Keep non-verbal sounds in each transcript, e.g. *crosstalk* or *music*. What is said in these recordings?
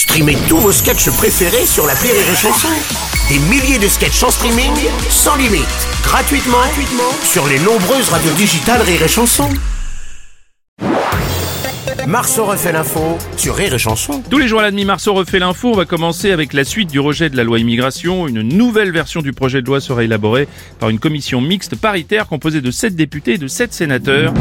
Streamez tous vos sketchs préférés sur la Rire et Chanson. Des milliers de sketchs en streaming, sans limite, gratuitement, gratuitement sur les nombreuses radios digitales Rire et Chanson. Marceau refait l'info sur Rire et Chanson. Tous les jours à la demi, Marceau refait l'info. On va commencer avec la suite du rejet de la loi immigration. Une nouvelle version du projet de loi sera élaborée par une commission mixte paritaire composée de 7 députés et de 7 sénateurs.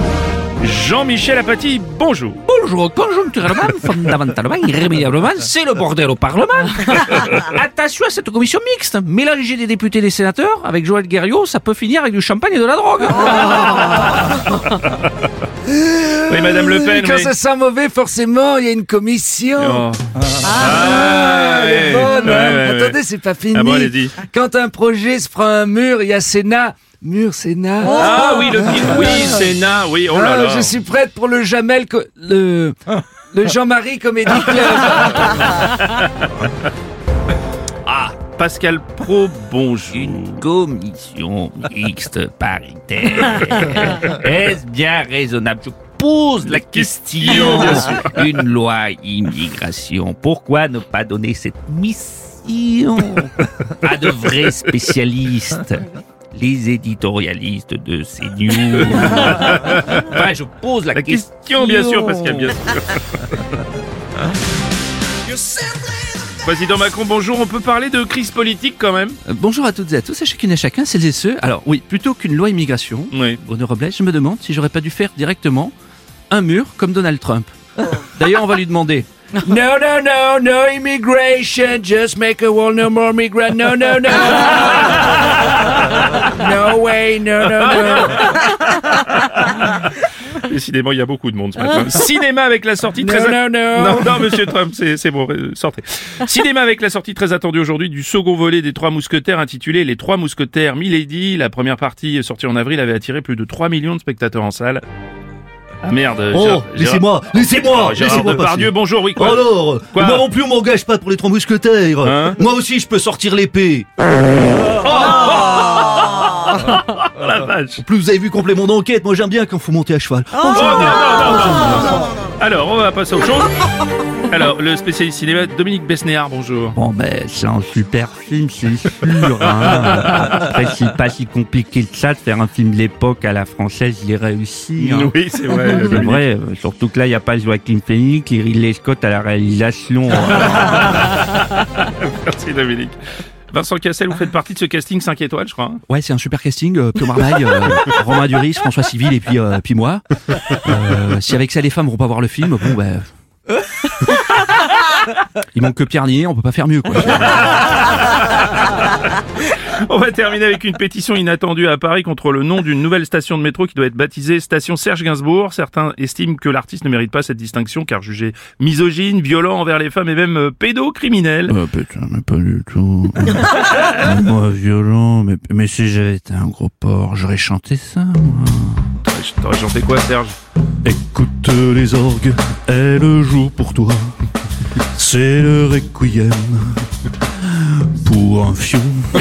Jean-Michel Apathy, bonjour. Bonjour, conjoncturellement, fondamentalement, irrémédiablement, c'est le bordel au Parlement. *laughs* Attention à cette commission mixte. Mélanger des députés et des sénateurs avec Joël Guerriot, ça peut finir avec du champagne et de la drogue. Oui, Madame Le Pen. Quand oui. ça sent mauvais, forcément, il y a une commission. Oh. Ah, elle est ouais, bonne, ouais, hein. ouais, ouais. Attendez, c'est pas fini. Ah bon, allez-y. Quand un projet se prend un mur, il y a Sénat. Mur, Sénat. Ah oui, le oui, Sénat, oui, oh là Ah, là. je suis prête pour le Jamel, co- le, *laughs* le Jean-Marie Comédie Club. *laughs* Ah, Pascal Pro, bonjour. Une commission mixte paritaire. *laughs* Est-ce bien raisonnable? Je pose la question. Une loi immigration. Pourquoi ne pas donner cette mission à de vrais spécialistes? Les éditorialistes de CNews. *laughs* Enfin, je pose la, La question, bien sûr, Pascal, bien sûr. *laughs* Président Macron, bonjour. On peut parler de crise politique quand même? Euh, Bonjour à toutes et à tous, à chacune et chacun, celles et ceux. Alors oui, plutôt qu'une loi immigration, Oui. Bruno Robles, je me demande si j'aurais pas dû faire directement un mur comme Donald Trump. D'ailleurs, on va lui demander. *laughs* No, no, no, no immigration. Just make a wall, no more migrant. No, no, no. No way, no, no, no. Décidément, il y a beaucoup de monde ce matin. *laughs* Cinéma avec la sortie très... no, no. Non, non, monsieur Trump, c'est c'est bon, euh, sortez. Cinéma avec la sortie très attendue aujourd'hui du second volet des Trois Mousquetaires intitulé Les Trois Mousquetaires Milady. La première partie, sortie en avril, avait attiré plus de 3 millions de spectateurs en salle. Ah merde. Oh, laissez-moi, laissez-moi, Gérard laissez-moi passer. bonjour, oui, quoi Alors, Quoi moi non plus on m'engage pas pour les trois mousquetaires. Hein moi aussi je peux sortir l'épée. Oh *laughs* la vache. En plus vous avez vu complément d'enquête, moi j'aime bien quand faut monter à cheval. Oh, Oh, j'aime non, bien. non, non, non, non. Alors, on va passer au chose. Alors, le spécialiste cinéma, Dominique Besnéard, bonjour. Bon, ben, c'est un super film, c'est sûr. Hein. Après, c'est pas si compliqué que ça de faire un film de l'époque à la française, il est réussi. Hein. Oui, c'est vrai. C'est Dominique. vrai, euh, surtout que là, il n'y a pas Joaquin Phoenix et Ridley Scott à la réalisation. *laughs* Merci Dominique. Vincent Cassel, vous faites partie de ce casting 5 étoiles, je crois. hein Ouais, c'est un super casting. Euh, Pio Marmaille, euh, *laughs* Romain Duris, François Civil et puis, euh, puis moi. Euh, si avec ça les femmes vont pas voir le film, bon ben. *laughs* Il manque que Pierre Nier, on peut pas faire mieux quoi. *laughs* On va terminer avec une pétition inattendue à Paris contre le nom d'une nouvelle station de métro qui doit être baptisée station Serge Gainsbourg. Certains estiment que l'artiste ne mérite pas cette distinction car jugé misogyne, violent envers les femmes et même euh, pédocriminel. Oh putain, mais pas du tout. *laughs* moi, violent, mais, mais si j'avais été un gros porc, j'aurais chanté ça, moi. T'aurais- T'aurais chanté quoi, Serge? Écoute les orgues, elles jouent pour toi. C'est le requiem pour un fion. *laughs*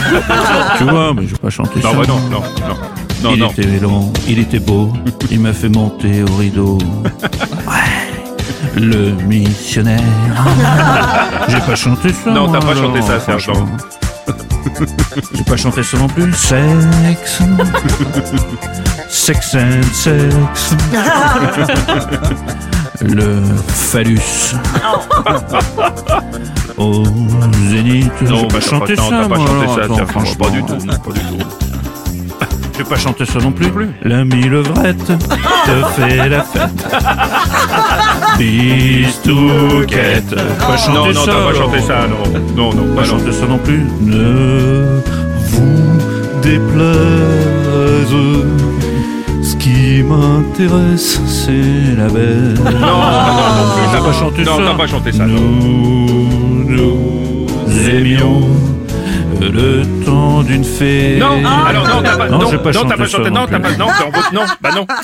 Tu vois, mais je vais pas chanter ça. Non, bah non, non, non. Non, il non. était lent, il était beau, il m'a fait monter au rideau. *laughs* Ouais, le missionnaire. *laughs* J'ai pas chanté ça. Non, t'as pas chanté ça, Serge. J'ai pas chanté ça non plus. Sexe. Sex and sex. Le phallus. Au zénith. Non, bah, pas chanté non, ça. t'as pas chanté ça, franchement. pas du tout, non, pas du tout. J'ai pas chanté ça non plus. L'ami levrette te fait la fête. Bistouquette. Pas chanté Non, non, ça. t'as pas chanté alors. ça, non. Non, non, Pas non. chanté ça non plus. Ne vous déplaise. Ce qui m'intéresse, c'est la belle. Non, non, non, T'as pas chanté non, ça t'as pas chanté ça, non. Nous nous aimions le temps d'une fée. Non, alors non, t'as pas, Non, non, pas non, chanté pas chanté, non non, t'as pas, non, vote, non, bah non. *laughs*